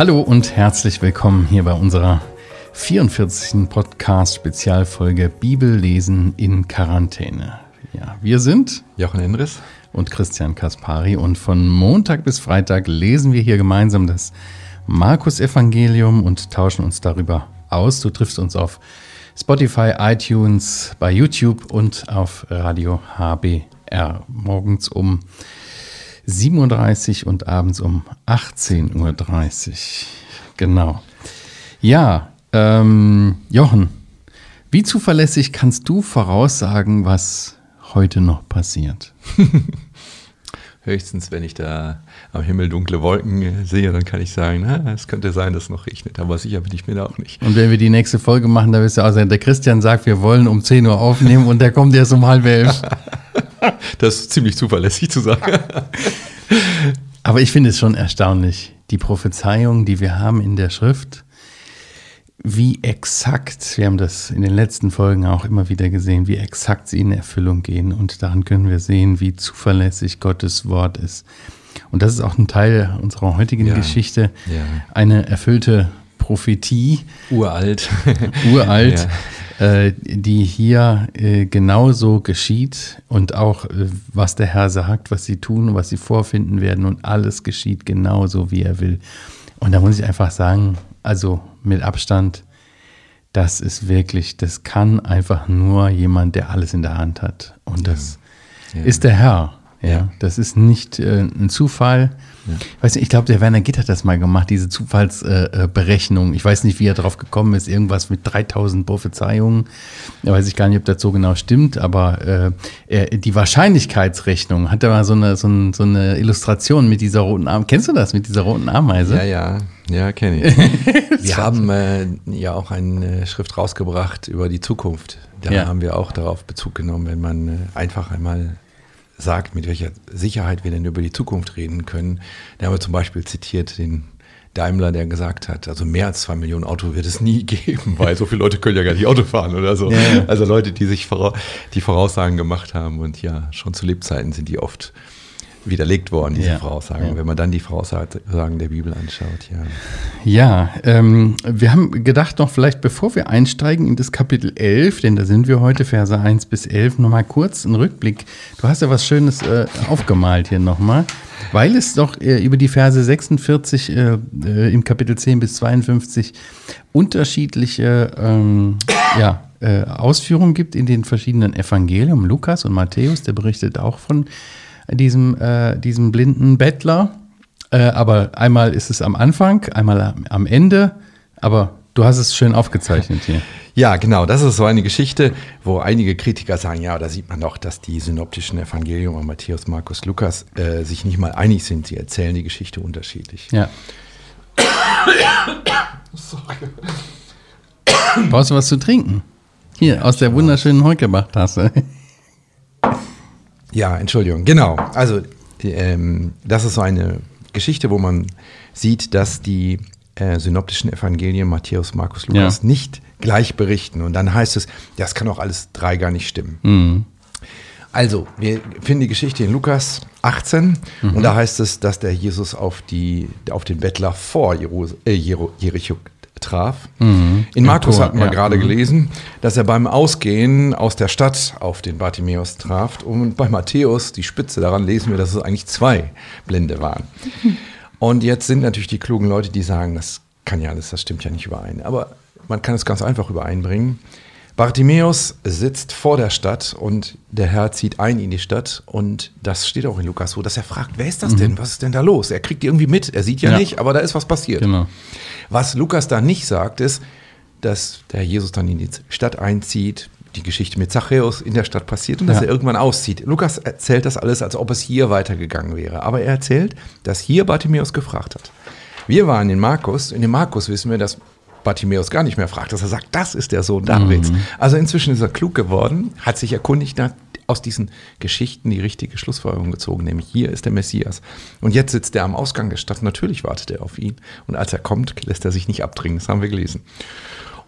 Hallo und herzlich willkommen hier bei unserer 44. Podcast-Spezialfolge Bibel lesen in Quarantäne. Ja, wir sind Jochen Endres und Christian Kaspari und von Montag bis Freitag lesen wir hier gemeinsam das Markus-Evangelium und tauschen uns darüber aus. Du triffst uns auf Spotify, iTunes, bei YouTube und auf Radio HBR morgens um 7.30 Uhr und abends um 18.30 Uhr. Genau. Ja, ähm, Jochen, wie zuverlässig kannst du voraussagen, was heute noch passiert? Höchstens, wenn ich da am Himmel dunkle Wolken sehe, dann kann ich sagen, na, es könnte sein, dass es noch regnet. Aber sicher bin ich mir da auch nicht. Und wenn wir die nächste Folge machen, da wirst du auch sagen, der Christian sagt, wir wollen um 10 Uhr aufnehmen und der kommt erst um halb elf. das ist ziemlich zuverlässig zu sagen. Aber ich finde es schon erstaunlich, die Prophezeiungen, die wir haben in der Schrift, wie exakt, wir haben das in den letzten Folgen auch immer wieder gesehen, wie exakt sie in Erfüllung gehen. Und daran können wir sehen, wie zuverlässig Gottes Wort ist. Und das ist auch ein Teil unserer heutigen ja, Geschichte, ja. eine erfüllte Prophetie. Uralt. Uralt. Ja. Äh, die hier äh, genauso geschieht und auch äh, was der Herr sagt, was sie tun, was sie vorfinden werden und alles geschieht genauso, wie er will. Und da muss ich einfach sagen, also mit Abstand, das ist wirklich, das kann einfach nur jemand, der alles in der Hand hat. Und das ja. ist der Herr. Ja, das ist nicht äh, ein Zufall. Ja. Weiß nicht, ich glaube, der Werner Gitt hat das mal gemacht, diese Zufallsberechnung. Äh, ich weiß nicht, wie er drauf gekommen ist, irgendwas mit 3000 Prophezeiungen. Da weiß ich gar nicht, ob das so genau stimmt, aber äh, er, die Wahrscheinlichkeitsrechnung hat er mal so eine, so, eine, so eine Illustration mit dieser roten Ameise. Kennst du das mit dieser roten Ameise? Ja, ja, ja, kenne ich. wir haben äh, ja auch eine Schrift rausgebracht über die Zukunft. Da ja. haben wir auch darauf Bezug genommen, wenn man äh, einfach einmal sagt, mit welcher Sicherheit wir denn über die Zukunft reden können. Da haben wir zum Beispiel zitiert den Daimler, der gesagt hat, also mehr als zwei Millionen Auto wird es nie geben, weil so viele Leute können ja gar nicht Auto fahren oder so. Ja. Also Leute, die sich die Voraussagen gemacht haben und ja, schon zu Lebzeiten sind die oft widerlegt worden, diese ja. Voraussagen. Ja. Wenn man dann die Voraussagen der Bibel anschaut, ja. Ja, ähm, wir haben gedacht noch vielleicht, bevor wir einsteigen in das Kapitel 11, denn da sind wir heute, Verse 1 bis 11, nochmal kurz einen Rückblick. Du hast ja was Schönes äh, aufgemalt hier nochmal, weil es doch äh, über die Verse 46 äh, äh, im Kapitel 10 bis 52 unterschiedliche ähm, ja, äh, Ausführungen gibt in den verschiedenen Evangelien. Lukas und Matthäus, der berichtet auch von diesem, äh, diesem blinden Bettler. Äh, aber einmal ist es am Anfang, einmal am Ende. Aber du hast es schön aufgezeichnet hier. Ja, genau. Das ist so eine Geschichte, wo einige Kritiker sagen, ja, da sieht man doch, dass die synoptischen Evangelium Matthäus, Markus, Lukas äh, sich nicht mal einig sind. Sie erzählen die Geschichte unterschiedlich. Ja. Brauchst du was zu trinken? Hier, aus der wunderschönen Heukebach-Tasse. Ja, Entschuldigung, genau. Also ähm, das ist so eine Geschichte, wo man sieht, dass die äh, synoptischen Evangelien Matthäus, Markus, Lukas ja. nicht gleich berichten. Und dann heißt es, das kann auch alles drei gar nicht stimmen. Mhm. Also, wir finden die Geschichte in Lukas 18 mhm. und da heißt es, dass der Jesus auf, die, auf den Bettler vor Jeru, äh, Jericho traf. Mhm. In Markus Tor, hatten wir ja. gerade mhm. gelesen, dass er beim Ausgehen aus der Stadt auf den Bartimäus traf. Und bei Matthäus, die Spitze daran, lesen wir, dass es eigentlich zwei Blinde waren. Und jetzt sind natürlich die klugen Leute, die sagen, das kann ja alles, das stimmt ja nicht überein. Aber man kann es ganz einfach übereinbringen. Bartimäus sitzt vor der Stadt und der Herr zieht ein in die Stadt und das steht auch in Lukas so, dass er fragt, wer ist das mhm. denn? Was ist denn da los? Er kriegt irgendwie mit, er sieht ja, ja. nicht, aber da ist was passiert. Genau. Was Lukas da nicht sagt, ist, dass der Jesus dann in die Stadt einzieht, die Geschichte mit Zachäus in der Stadt passiert und dass er irgendwann auszieht. Lukas erzählt das alles, als ob es hier weitergegangen wäre. Aber er erzählt, dass hier Bartimäus gefragt hat. Wir waren in Markus, in dem Markus wissen wir, dass Bartimäus gar nicht mehr fragt, dass er sagt, das ist der Sohn Davids. Mhm. Also inzwischen ist er klug geworden, hat sich erkundigt, hat aus diesen Geschichten die richtige Schlussfolgerung gezogen, nämlich hier ist der Messias. Und jetzt sitzt er am Ausgang der Stadt, natürlich wartet er auf ihn. Und als er kommt, lässt er sich nicht abdringen, das haben wir gelesen.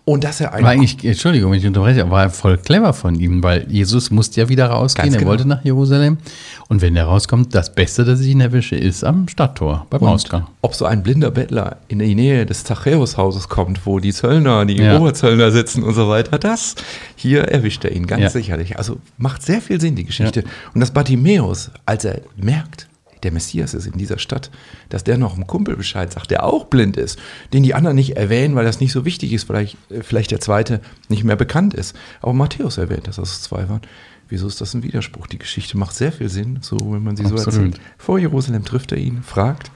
Und dass er War eigentlich, Entschuldigung, wenn ich unterbreche, war voll clever von ihm, weil Jesus musste ja wieder rausgehen. Ganz Er genau. wollte nach Jerusalem. Und wenn er rauskommt, das Beste, das ich ihn erwische, ist am Stadttor, beim Ausgang. ob so ein blinder Bettler in die Nähe des Zachäus-Hauses kommt, wo die Zöllner, die Ja. Oberzöllner sitzen und so weiter, das hier erwischt er ihn ganz Ja. sicherlich. Also macht sehr viel Sinn, die Geschichte. Und dass Bartimäus, als er merkt, der Messias ist in dieser Stadt, dass der noch einem Kumpel Bescheid sagt, der auch blind ist, den die anderen nicht erwähnen, weil das nicht so wichtig ist, vielleicht, äh, vielleicht der zweite nicht mehr bekannt ist. Aber Matthäus erwähnt, dass das zwei waren. Wieso ist das ein Widerspruch? Die Geschichte macht sehr viel Sinn, so wenn man sie so Absolut. erzählt. Vor Jerusalem trifft er ihn, fragt,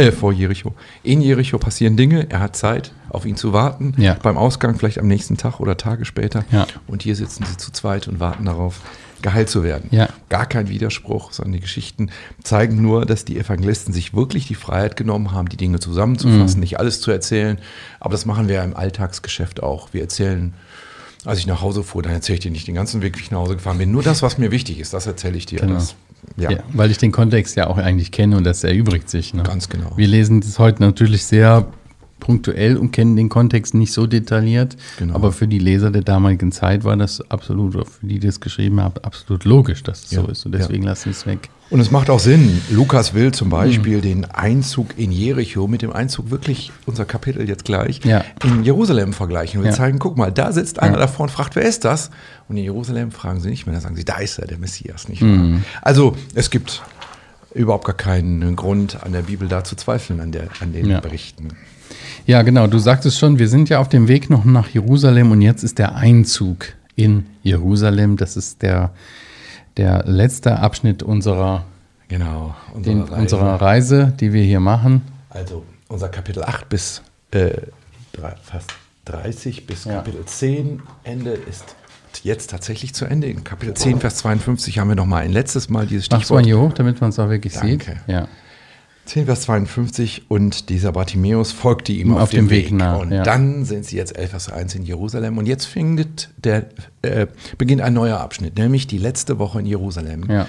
äh, vor Jericho. In Jericho passieren Dinge, er hat Zeit, auf ihn zu warten. Ja. Beim Ausgang vielleicht am nächsten Tag oder Tage später. Ja. Und hier sitzen sie zu zweit und warten darauf, geheilt zu werden. Ja. Gar kein Widerspruch, sondern die Geschichten zeigen nur, dass die Evangelisten sich wirklich die Freiheit genommen haben, die Dinge zusammenzufassen, Mhm. nicht alles zu erzählen. Aber das machen wir ja im Alltagsgeschäft auch. Wir erzählen, als ich nach Hause fuhr, dann erzähle ich dir nicht den ganzen Weg, wie ich nach Hause gefahren bin. Nur das, was mir wichtig ist, das erzähle ich dir. Genau. Das, ja. Ja. weil ich den Kontext ja auch eigentlich kenne und das erübrigt sich. Ne? Ganz genau. Wir lesen das heute natürlich sehr punktuell und kennen den Kontext nicht so detailliert. Genau. Aber für die Leser der damaligen Zeit war das absolut, oder für die, die das geschrieben haben, absolut logisch, dass es Ja. so ist. Und deswegen lassen sie es weg. Und es macht auch Sinn. Lukas will zum Beispiel den Einzug in Jericho mit dem Einzug wirklich, unser Kapitel jetzt gleich, Ja. in Jerusalem vergleichen. Wir Ja. zeigen, guck mal, da sitzt einer Ja. davor und fragt, wer ist das? Und in Jerusalem fragen sie nicht mehr, da sagen sie, da ist er, der Messias, nicht Mhm. Also es gibt überhaupt gar keinen Grund an der Bibel da zu zweifeln, an, der, an den Ja. Berichten. Ja, genau. Du sagtest schon, wir sind ja auf dem Weg noch nach Jerusalem und jetzt ist der Einzug in Jerusalem. Das ist der, der letzte Abschnitt unserer, Genau. den, Reise. unserer Reise, die wir hier machen. Also unser Kapitel 8 bis äh, drei, fast 30 bis Ja. Kapitel 10 Ende ist jetzt tatsächlich zu Ende. In Kapitel 10, Vers 52 haben wir noch mal ein letztes Mal dieses Machst du mal Stichwort. hier hoch, damit man es auch wirklich Danke. sieht? Ja. 10, Vers 52 und dieser Bartimäus folgte ihm Auf auf, dem Weg Weg. nach, und ja. dann sind sie jetzt 11, Vers 1 in Jerusalem und jetzt findet der, äh, beginnt ein neuer Abschnitt, nämlich die letzte Woche in Jerusalem. Ja.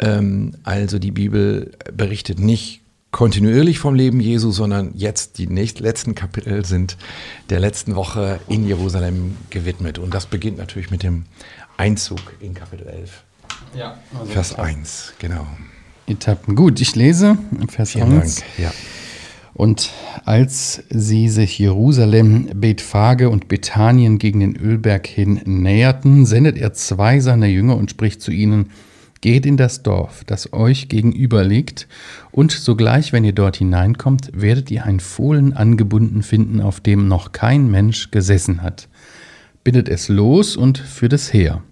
Ähm, also die Bibel berichtet nicht kontinuierlich vom Leben Jesu, sondern jetzt die nächst, letzten Kapitel sind der letzten Woche in Jerusalem gewidmet. Und das beginnt natürlich mit dem Einzug in Kapitel 11, ja. Also Vers 1. Genau. Etappen. Gut, ich lese Vers Vielen 1. Dank. Ja. Und als sie sich Jerusalem, Bethphage und Bethanien gegen den Ölberg hin näherten, sendet er zwei seiner Jünger und spricht zu ihnen, Geht in das Dorf, das euch gegenüber liegt, und sogleich, wenn ihr dort hineinkommt, werdet ihr ein Fohlen angebunden finden, auf dem noch kein Mensch gesessen hat. Bindet es los und führt es her.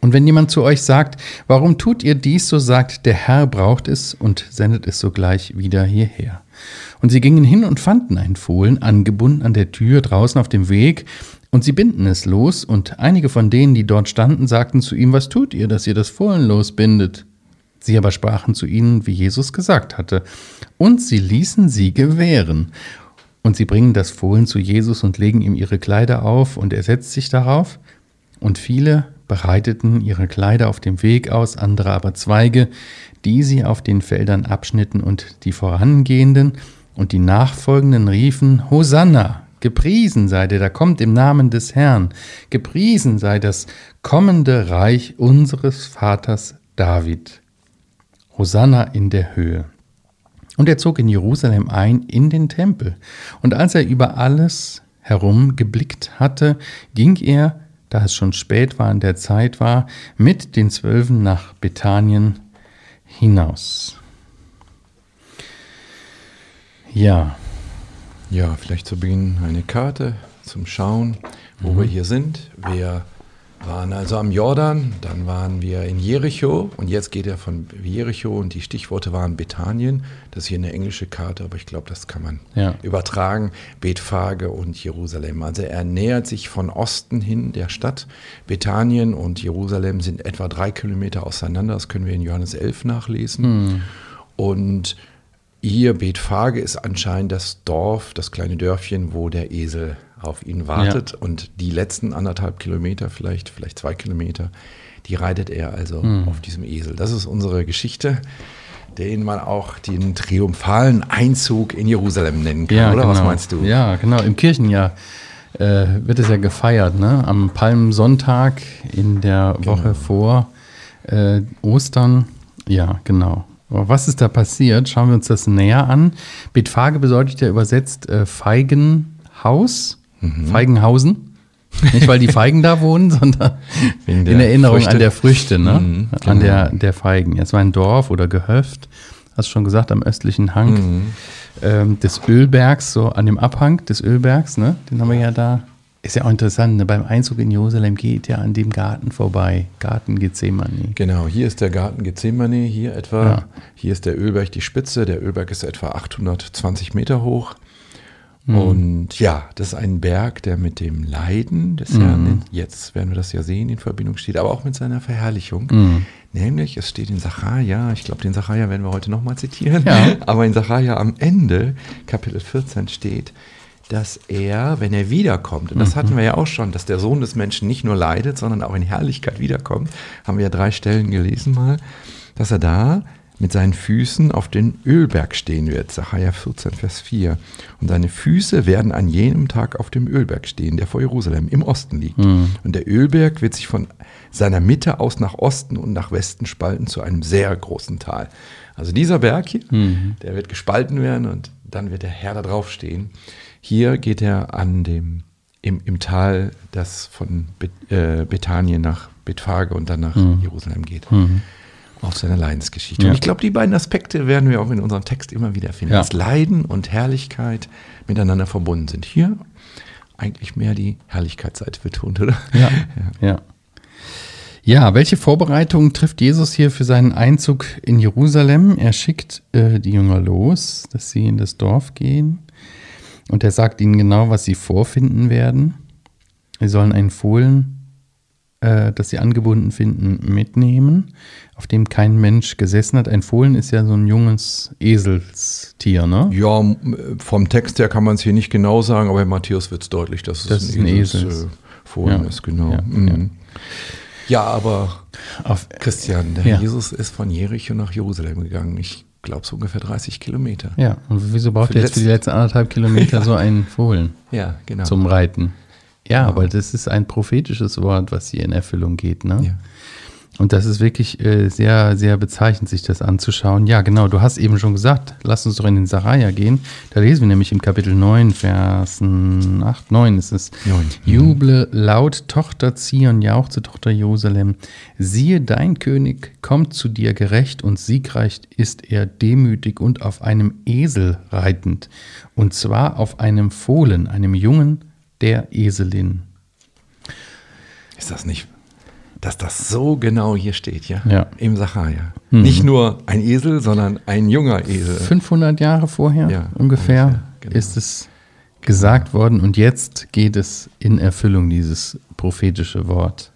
Und wenn jemand zu euch sagt, warum tut ihr dies, so sagt, der Herr braucht es und sendet es sogleich wieder hierher. Und sie gingen hin und fanden ein Fohlen angebunden an der Tür draußen auf dem Weg, und sie binden es los, und einige von denen, die dort standen, sagten zu ihm, was tut ihr, dass ihr das Fohlen losbindet? Sie aber sprachen zu ihnen, wie Jesus gesagt hatte, und sie ließen sie gewähren. Und sie bringen das Fohlen zu Jesus und legen ihm ihre Kleider auf, und er setzt sich darauf, und viele breiteten ihre Kleider auf dem Weg aus, andere aber Zweige, die sie auf den Feldern abschnitten, und die vorangehenden und die nachfolgenden riefen, Hosanna, gepriesen sei der, da kommt im Namen des Herrn, gepriesen sei das kommende Reich unseres Vaters David. Hosanna in der Höhe. Und er zog in Jerusalem ein in den Tempel. Und als er über alles herum geblickt hatte, ging er, da es schon spät war in der Zeit war, mit den Zwölfen nach Bethanien hinaus. Ja, Ja, vielleicht zu Beginn eine Karte zum Schauen, wo wir hier sind. Wir waren also am Jordan, dann waren wir in Jericho und jetzt geht er von Jericho und die Stichworte waren Bethanien. Das ist hier eine englische Karte, aber ich glaube, das kann man Ja. übertragen. Bethphage und Jerusalem. Also er nähert sich von Osten hin der Stadt. Bethanien und Jerusalem sind etwa drei Kilometer auseinander. Das können wir in Johannes 11 nachlesen. Und hier Bethphage ist anscheinend das Dorf, das kleine Dörfchen, wo der Esel auf ihn wartet. Und die letzten anderthalb Kilometer, vielleicht, vielleicht zwei Kilometer, die reitet er also auf diesem Esel. Das ist unsere Geschichte, den man auch den triumphalen Einzug in Jerusalem nennen kann, ja oder? genau. Was meinst du? Ja, genau. Im Kirchenjahr äh, wird es ja gefeiert, ne? Am Palmsonntag in der Genau. Woche vor äh, Ostern. Ja, genau. Aber was ist da passiert? Schauen wir uns das näher an. Bethphage bedeutet ja übersetzt äh, Feigenhaus, Mhm. Feigenhausen. Nicht, weil die Feigen da wohnen, sondern der in Erinnerung Früchte. an der Früchte, ne? Mhm, An genau. der, der Feigen. Es war ein Dorf oder Gehöft, hast du schon gesagt, am östlichen Hang Mhm. ähm, des Ölbergs, so an dem Abhang des Ölbergs, ne? Den haben wir ja da. Ist ja auch interessant, ne? beim Einzug in Jerusalem geht ja an dem Garten vorbei. Garten Gethsemane. Genau, hier ist der Garten Gethsemane, hier etwa. Ja. Hier ist der Ölberg die Spitze. Der Ölberg ist etwa 820 Meter hoch. Mhm. Und ja, das ist ein Berg, der mit dem Leiden des Mhm. Herrn, jetzt werden wir das ja sehen, in Verbindung steht, aber auch mit seiner Verherrlichung. Mhm. Nämlich, es steht in Sacharja, ich glaube, den Sacharja werden wir heute nochmal zitieren, Ja. aber in Sacharja am Ende, Kapitel 14 steht, dass er, wenn er wiederkommt, und das hatten wir ja auch schon, dass der Sohn des Menschen nicht nur leidet, sondern auch in Herrlichkeit wiederkommt, haben wir ja drei Stellen gelesen mal, dass er da mit seinen Füßen auf den Ölberg stehen wird, Sacharja 14, Vers 4. Und seine Füße werden an jenem Tag auf dem Ölberg stehen, der vor Jerusalem im Osten liegt. Und der Ölberg wird sich von seiner Mitte aus nach Osten und nach Westen spalten zu einem sehr großen Tal. Also dieser Berg hier, der wird gespalten werden und dann wird der Herr da drauf stehen. Hier geht er an dem, im, im Tal, das von Bet, äh, Bethanien nach Bethphage und dann nach Jerusalem geht. Auf seine Leidensgeschichte. Ja. Und ich glaube, die beiden Aspekte werden wir auch in unserem Text immer wieder finden. Ja. Dass Leiden und Herrlichkeit miteinander verbunden sind. Hier eigentlich mehr die Herrlichkeitsseite betont, oder? Ja, ja. Ja, welche Vorbereitungen trifft Jesus hier für seinen Einzug in Jerusalem? Er schickt äh, die Jünger los, dass sie in das Dorf gehen. Und er sagt ihnen genau, was sie vorfinden werden. Sie sollen ein Fohlen, äh, das sie angebunden finden, mitnehmen, auf dem kein Mensch gesessen hat. Ein Fohlen ist ja so ein junges Eselstier, ne? Ja, m- vom Text her kann man es hier nicht genau sagen, aber in Matthäus wird es deutlich, dass es Das ist ein Esels. äh, Fohlen Ja. ist, genau. Ja, Mhm. ja, aber Auf, Christian, der Ja. Jesus ist von Jericho nach Jerusalem gegangen. Ich glaube, so ungefähr 30 Kilometer. ja, und wieso braucht er jetzt für die letzten anderthalb Kilometer so ein Fohlen? Ja, genau. zum Reiten. Ja, aber das ist ein prophetisches Wort, was hier in Erfüllung geht. Ne? ja. Und das ist wirklich äh, sehr, sehr bezeichnend, sich das anzuschauen. Ja, genau, du hast eben schon gesagt, lass uns doch in den Sacharja gehen. Da lesen wir nämlich im Kapitel 9, Versen 8, 9 ist es. Neun. Juble laut, Tochter Zion, jauchze, Tochter Jerusalem. Siehe, dein König kommt zu dir gerecht und siegreich ist er demütig und auf einem Esel reitend. Und zwar auf einem Fohlen, einem Jungen der Eselin. Ist das nicht, dass das so genau hier steht, ja? Ja. Im Sacharja. Nicht nur ein Esel, sondern ein junger Esel. 500 Jahre vorher Ja, ungefähr, ungefähr, genau. ist es gesagt worden und jetzt geht es in Erfüllung, dieses prophetische Wort.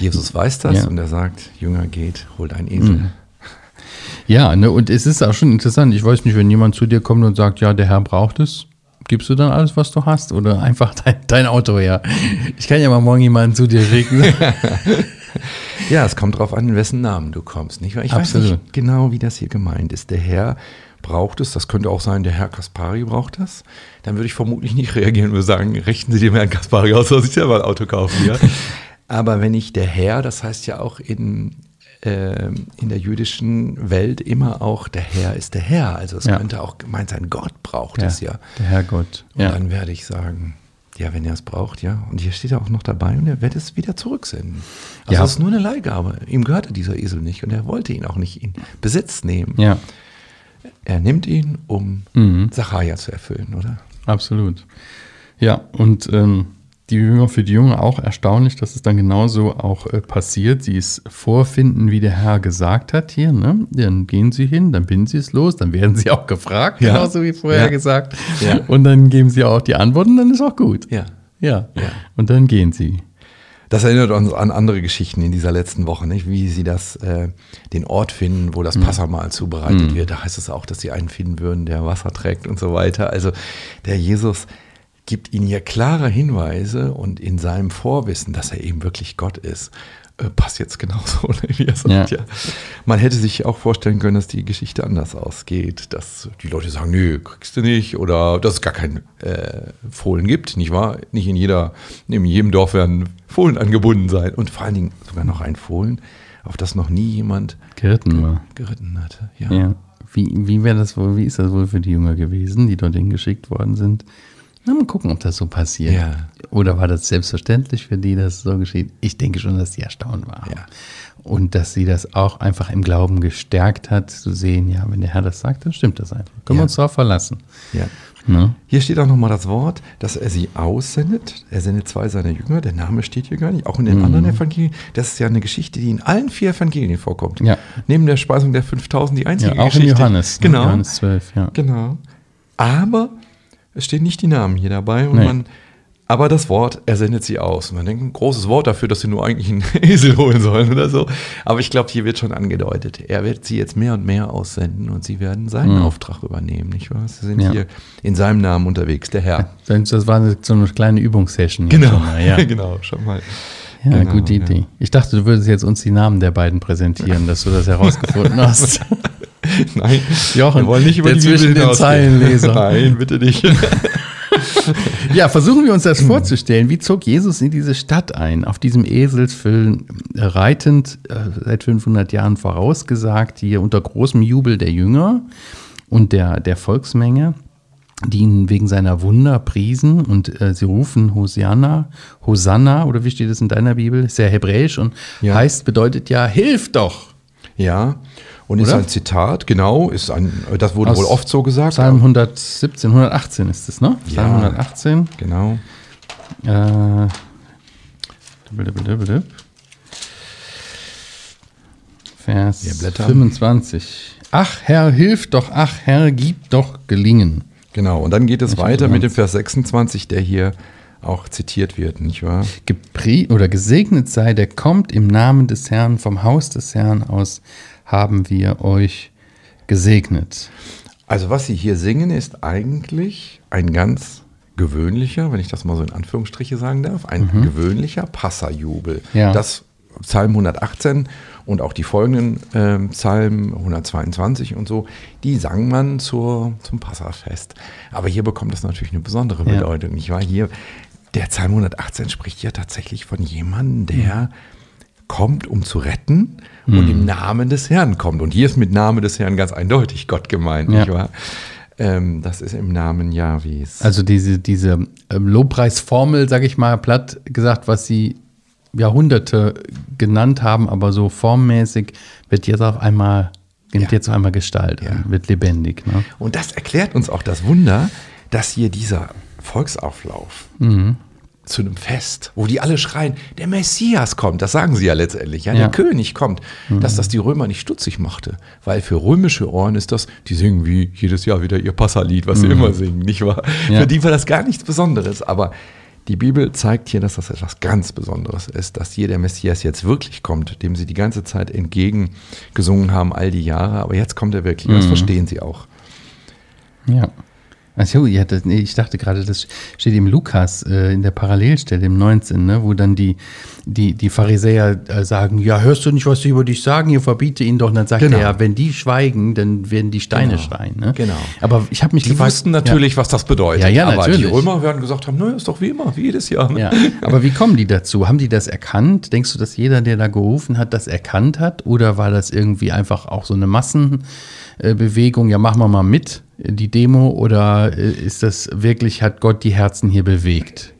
Jesus weiß das Ja. und er sagt, Jünger geht, holt ein Esel. Ja, ne, und es ist auch schon interessant. Ich weiß nicht, wenn jemand zu dir kommt und sagt, ja, der Herr braucht es, gibst du dann alles, was du hast oder einfach dein, dein Auto her? Ich kann ja mal morgen jemanden zu dir schicken. Ja, es kommt drauf an, in wessen Namen du kommst. Nicht? Ich weiß Absolut. nicht genau, wie das hier gemeint ist. Der Herr braucht es, das könnte auch sein, der Herr Kaspari braucht das. Dann würde ich vermutlich nicht reagieren und würde sagen, richten Sie dem Herrn Kaspari aus, soll sich selber ein Auto kaufen. Ja? Aber wenn ich der Herr, das heißt ja auch in, in der jüdischen Welt immer auch, der Herr ist der Herr. Also es Ja. könnte auch gemeint sein, Gott braucht ja, es ja. Der Herrgott. Und Ja. dann werde ich sagen, ja, wenn er es braucht, ja. Und hier steht er auch noch dabei und er wird es wieder zurücksenden. Also es ist nur eine Leihgabe. Ihm gehörte dieser Esel nicht und er wollte ihn auch nicht in Besitz nehmen. ja, Er nimmt ihn, um Mhm. Sacharja zu erfüllen, oder? absolut. Ja, und ähm, die Jünger, für die Jünger auch erstaunlich, dass es dann genauso auch äh, passiert. Sie es vorfinden, wie der Herr gesagt hat hier. Ne? Dann gehen sie hin, dann binden sie es los, dann werden sie auch gefragt, Ja. genauso wie vorher Ja. gesagt. Ja. Und dann geben sie auch die Antworten, dann ist auch gut. Ja. Ja. Ja. Und dann gehen sie. Das erinnert uns an andere Geschichten in dieser letzten Woche, nicht? wie sie das, äh, den Ort finden, wo das Passamal zubereitet wird. Da heißt es auch, dass sie einen finden würden, der Wasser trägt und so weiter. Also der Jesus gibt ihnen hier klare Hinweise und in seinem Vorwissen, dass er eben wirklich Gott ist, äh, passt jetzt genauso, wie er sagt, ja. ja. Man hätte sich auch vorstellen können, dass die Geschichte anders ausgeht, dass die Leute sagen, nö, kriegst du nicht, oder dass es gar keinen äh, Fohlen gibt, nicht wahr? Nicht in jeder, in jedem Dorf werden Fohlen angebunden sein und vor allen Dingen sogar noch ein Fohlen, auf das noch nie jemand geritten war. Geritten hatte, ja. ja. Wie, wie wäre das wohl, wie ist das wohl für die Jünger gewesen, die dorthin geschickt worden sind? Na, mal gucken, ob das so passiert. Ja. Oder war das selbstverständlich für die, dass es so geschieht? Ich denke schon, dass sie erstaunt waren. Ja. Und dass sie das auch einfach im Glauben gestärkt hat, zu sehen, ja, wenn der Herr das sagt, dann stimmt das einfach. Können ja. wir uns darauf verlassen. Ja. Ne? Hier steht auch nochmal das Wort, dass er sie aussendet. Er sendet zwei seiner Jünger. Der Name steht hier gar nicht. Auch in den mhm. anderen Evangelien. Das ist ja eine Geschichte, die in allen vier Evangelien vorkommt. Ja. Neben der Speisung der 5000 die einzige ja, auch Geschichte. Auch in Johannes. Ne? Genau. Johannes 12, ja. Genau. Aber es stehen nicht die Namen hier dabei und nee. man, aber das Wort, er sendet sie aus. Und man denkt, ein großes Wort dafür, dass sie nur eigentlich einen Esel holen sollen oder so. Aber ich glaube, hier wird schon angedeutet. Er wird sie jetzt mehr und mehr aussenden und sie werden seinen mhm. Auftrag übernehmen, nicht wahr? Sie sind ja. hier in seinem Namen unterwegs, der Herr. Das war so eine kleine Übungssession. Genau, mal, ja. genau, schon mal. Ja, genau, gute Idee. Ja. Ich dachte, du würdest jetzt uns die Namen der beiden präsentieren, dass du das herausgefunden hast. Nein, Jochen, wir wollen nicht über die zwischen den Zeilen lesen. Nein, bitte nicht. ja, versuchen wir uns das vorzustellen. Wie zog Jesus in diese Stadt ein? Auf diesem Eselsfüllen äh, reitend, äh, seit 500 Jahren vorausgesagt, hier unter großem Jubel der Jünger und der, der Volksmenge, die ihn wegen seiner Wunder priesen und äh, sie rufen Hosianna, Hosanna, oder wie steht es in deiner Bibel? Ist ja hebräisch und ja. heißt, bedeutet ja, hilf doch. Ja, und Oder? ist ein Zitat, genau, ist ein, das wurde Aus wohl oft so gesagt. Psalm 117, 118 ist es, ne? Psalm ja, 118. Genau. Äh, Vers 25. Ach Herr, hilf doch, ach Herr, gib doch gelingen. Genau, und dann geht es ich weiter mit dem Vers 26, der hier auch zitiert wird, nicht wahr? Geprie oder gesegnet sei, der kommt im Namen des Herrn, vom Haus des Herrn aus haben wir euch gesegnet. Also was Sie hier singen, ist eigentlich ein ganz gewöhnlicher, wenn ich das mal so in Anführungsstriche sagen darf, ein mhm. gewöhnlicher Passajubel. Ja. Das Psalm 118 und auch die folgenden äh, Psalmen 122 und so, die sang man zur, zum Passafest. Aber hier bekommt das natürlich eine besondere Bedeutung. Ja. Ich war hier, der Psalm 118 spricht ja tatsächlich von jemandem, der mhm. kommt, um zu retten mhm. und im Namen des Herrn kommt. Und hier ist mit Namen des Herrn ganz eindeutig Gott gemeint, ja. nicht wahr? Ähm, das ist im Namen Jahwes. Also diese, diese ähm, Lobpreisformel, sage ich mal, platt gesagt, was sie Jahrhunderte genannt haben, aber so formmäßig wird jetzt auf einmal, nimmt ja. jetzt auf einmal Gestalt, ja. wird lebendig. Ne? Und das erklärt uns auch das Wunder, dass hier dieser Volksauflauf mhm zu einem Fest, wo die alle schreien, der Messias kommt, das sagen sie ja letztendlich, ja, der König kommt, mhm. dass das die Römer nicht stutzig machte, weil für römische Ohren ist das, die singen wie jedes Jahr wieder ihr Passalied, was mhm. sie immer singen, nicht wahr? Ja. Für die war das gar nichts Besonderes, aber die Bibel zeigt hier, dass das etwas ganz Besonderes ist, dass hier der Messias jetzt wirklich kommt, dem sie die ganze Zeit entgegengesungen haben, all die Jahre, aber jetzt kommt er wirklich, mhm. das verstehen sie auch. Ja. Achso, ja, das, nee, ich dachte gerade, das steht im Lukas äh, in der Parallelstelle im 19, ne, wo dann die, die, die Pharisäer äh, sagen, ja, hörst du nicht, was sie über dich sagen, ihr verbiete ihn doch. Und dann sagt genau. er, ja, wenn die schweigen, dann werden die Steine genau. schreien. Ne? Genau. Aber ich habe mich Die gefragt, wussten natürlich, ja. was das bedeutet. Ja, ja, aber natürlich. die Römer werden gesagt haben, naja, ist doch wie immer, wie jedes Jahr. Ne? Ja. Aber wie kommen die dazu? Haben die das erkannt? Denkst du, dass jeder, der da gerufen hat, das erkannt hat? Oder war das irgendwie einfach auch so eine Massenbewegung? Ja, machen wir mal mit die Demo oder äh, ist das wirklich, hat Gott die Herzen hier bewegt?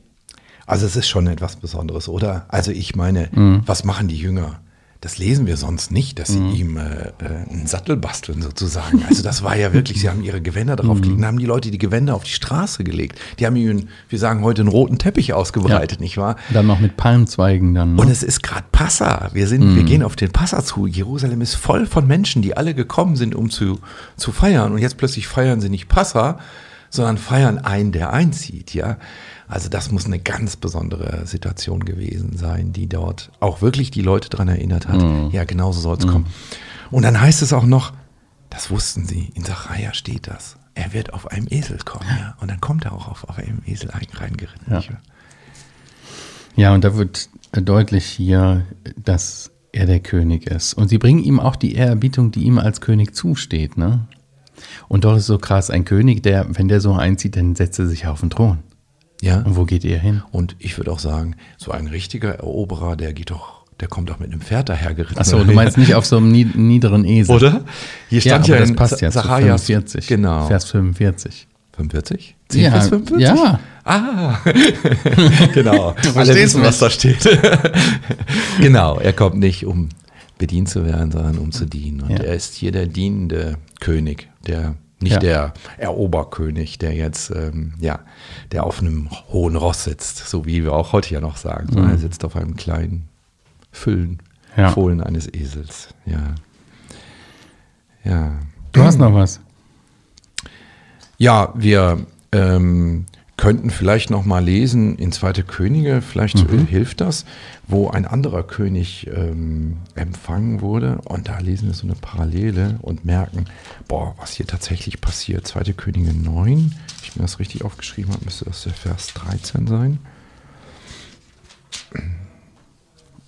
Also es ist schon etwas Besonderes, oder? Also ich meine, mhm. was machen die Jünger? Das lesen wir sonst nicht, dass sie mhm. ihm äh, äh, einen Sattel basteln sozusagen. Also das war ja wirklich, sie haben ihre Gewänder drauf gelegt, mhm. haben die Leute die Gewänder auf die Straße gelegt. Die haben ihnen, wir sagen heute, einen roten Teppich ausgebreitet, ja. nicht wahr? Dann noch mit Palmzweigen dann. Ne? Und es ist gerade Passa. Wir sind, mhm. wir gehen auf den Passa zu. Jerusalem ist voll von Menschen, die alle gekommen sind, um zu, zu feiern. Und jetzt plötzlich feiern sie nicht Passa, sondern feiern einen, der einzieht, ja. Also das muss eine ganz besondere Situation gewesen sein, die dort auch wirklich die Leute daran erinnert hat. Mhm. Ja, genauso soll es mhm. kommen. Und dann heißt es auch noch, das wussten sie, in Sacharja steht das. Er wird auf einem Esel kommen, ja. Und dann kommt er auch auf, auf einem Esel reingeritten. Ja. ja, und da wird deutlich hier, dass er der König ist. Und sie bringen ihm auch die Ehrerbietung, die ihm als König zusteht. Ne? Und doch ist so krass, ein König, der, wenn der so einzieht, dann setzt er sich auf den Thron. Ja. Und wo geht er hin? Und ich würde auch sagen, so ein richtiger Eroberer, der geht doch, der kommt doch mit einem Pferd dahergeritten. Achso, du meinst nicht auf so einem niederen Esel. Oder? Hier stand ja, aber das passt ja Zacharias 45. Genau. Vers 45. 45? Ja, Vers 45? ja. Ah, genau. Du Alle verstehst wissen, was da steht. genau, er kommt nicht, um bedient zu werden, sondern um zu dienen. Und Ja. er ist hier der dienende König, der nicht Ja. der Eroberkönig, der jetzt, ähm, ja, der auf einem hohen Ross sitzt, so wie wir auch heute ja noch sagen, sondern er sitzt auf einem kleinen Füllen, Mhm. Ja. Fohlen eines Esels. Ja. Ja. Du hast noch was. Ja, wir ähm, könnten vielleicht noch mal lesen in Zweite Könige, vielleicht Mhm. hilft das, wo ein anderer König ähm, empfangen wurde. Und da lesen wir so eine Parallele und merken, boah, was hier tatsächlich passiert. Zweite Könige 9, ich mir das richtig aufgeschrieben habe, müsste das der Vers 13 sein.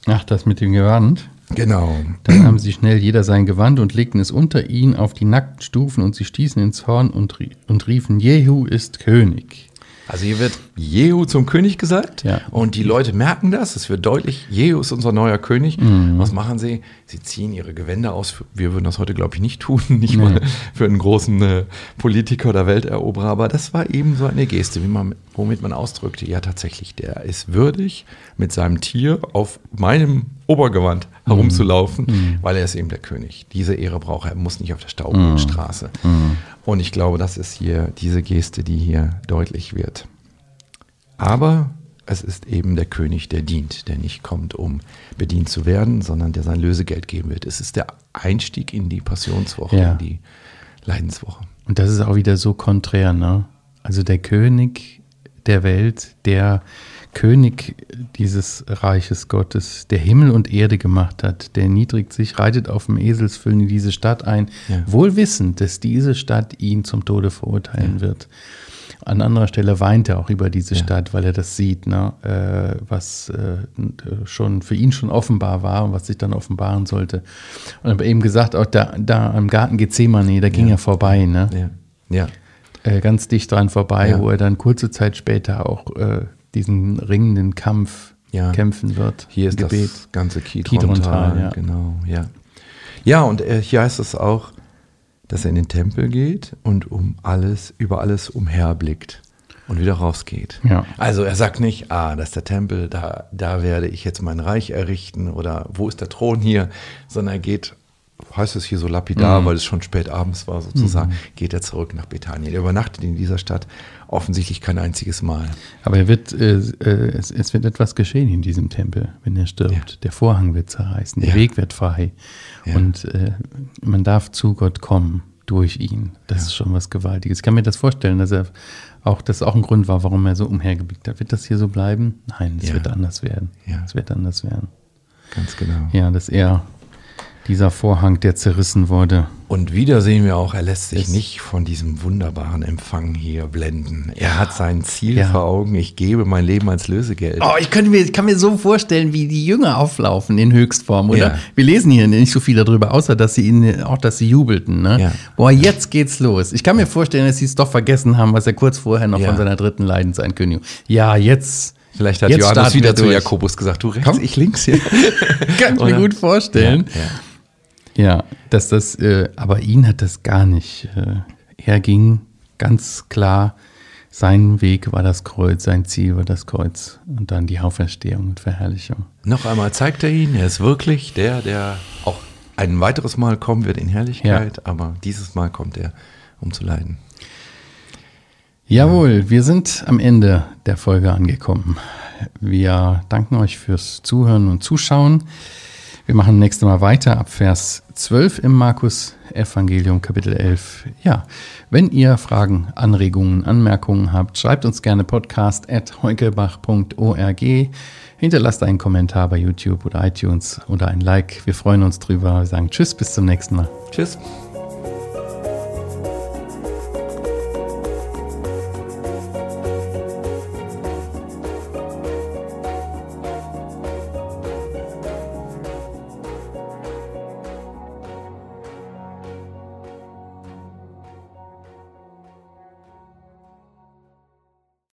Ach, das mit dem Gewand. Genau. Dann nahmen sie schnell jeder sein Gewand und legten es unter ihn auf die nackten Stufen und sie stießen ins Horn und, rie- und riefen, Jehu ist König. Also hier wird Jehu zum König gesagt Ja. und die Leute merken das, es wird deutlich, Jehu ist unser neuer König. Mhm. Was machen sie? Sie ziehen ihre Gewänder aus. Wir würden das heute, glaube ich, nicht tun, nicht mal für einen großen äh, Politiker oder Welteroberer, aber das war eben so eine Geste, man, womit man ausdrückte, ja tatsächlich, der ist würdig, mit seinem Tier auf meinem Obergewand Mhm. herumzulaufen, weil er ist eben der König. Diese Ehre braucht er, er muss nicht auf der staubigen Straße. Und ich glaube, das ist hier diese Geste, die hier deutlich wird. Aber es ist eben der König, der dient, der nicht kommt, um bedient zu werden, sondern der sein Lösegeld geben wird. Es ist der Einstieg in die Passionswoche, Ja. in die Leidenswoche. Und das ist auch wieder so konträr, ne? Also der König der Welt, der König dieses Reiches Gottes, der Himmel und Erde gemacht hat, der niedrigt sich, reitet auf dem Eselsfüllen in diese Stadt ein, Ja. wohl wissend, dass diese Stadt ihn zum Tode verurteilen wird. An anderer Stelle weint er auch über diese Ja. Stadt, weil er das sieht, ne? äh, was äh, schon für ihn schon offenbar war und was sich dann offenbaren sollte. Und aber eben gesagt, auch da, da am Garten Gethsemane, da ging Ja. er vorbei, ne? Ja, ja, äh, ganz dicht dran vorbei, Ja. wo er dann kurze Zeit später auch äh, diesen ringenden Kampf Ja. kämpfen wird. hier ist Gebet. das ganze Kidron-Tal. Ja. Genau, ja. Ja, und äh, hier heißt es auch, dass er in den Tempel geht und um alles, über alles umherblickt und wieder rausgeht. Ja. Also er sagt nicht, ah, das ist der Tempel, da, da werde ich jetzt mein Reich errichten oder wo ist der Thron hier, sondern er geht, heißt es hier so lapidar, weil es schon spät abends war sozusagen, geht er zurück nach Bethanien. Er übernachtet in dieser Stadt offensichtlich kein einziges Mal. Aber er wird, äh, äh, es, es wird etwas geschehen in diesem Tempel, wenn er stirbt. Ja. Der Vorhang wird zerreißen, der Ja. Weg wird frei. Ja. Und äh, man darf zu Gott kommen durch ihn. Das ist schon was Gewaltiges. Ich kann mir das vorstellen, dass er auch, das auch ein Grund war, warum er so umhergeblickt hat. Wird das hier so bleiben? Nein, es wird anders werden. Ja. Es wird anders werden. Ganz genau. Ja, dass er dieser Vorhang, der zerrissen wurde, Und wieder sehen wir auch, er lässt sich nicht von diesem wunderbaren Empfang hier blenden. Er hat sein Ziel Ja. vor Augen, ich gebe mein Leben als Lösegeld. Oh, ich, könnte mir, ich kann mir so vorstellen, wie die Jünger auflaufen in Höchstform, oder? Ja. Wir lesen hier nicht so viel darüber, außer dass sie ihn, auch dass sie jubelten, ne? Ja. Boah, jetzt geht's los. Ich kann mir vorstellen, dass sie es doch vergessen haben, was er kurz vorher noch Ja. von seiner dritten Leidensankündigung. Ja, jetzt. Vielleicht hat jetzt Johannes wieder zu. Jakobus gesagt, du rechts, Komm. ich links hier. Kann ich mir gut vorstellen. Ja, ja. Ja, dass das, äh, aber ihn hat das gar nicht. Äh, er ging ganz klar, sein Weg war das Kreuz, sein Ziel war das Kreuz und dann die Auferstehung und Verherrlichung. Noch einmal zeigt er ihn, er ist wirklich der, der auch ein weiteres Mal kommen wird in Herrlichkeit, aber dieses Mal kommt er, um zu leiden. Jawohl, wir sind am Ende der Folge angekommen. Wir danken euch fürs Zuhören und Zuschauen. Wir machen nächstes Mal weiter ab Vers 12 im Markus Evangelium Kapitel 11. Ja, wenn ihr Fragen, Anregungen, Anmerkungen habt, schreibt uns gerne podcast at heukelbach.org. Hinterlasst einen Kommentar bei YouTube oder iTunes oder ein Like. Wir freuen uns drüber. Wir sagen Tschüss, bis zum nächsten Mal. Tschüss.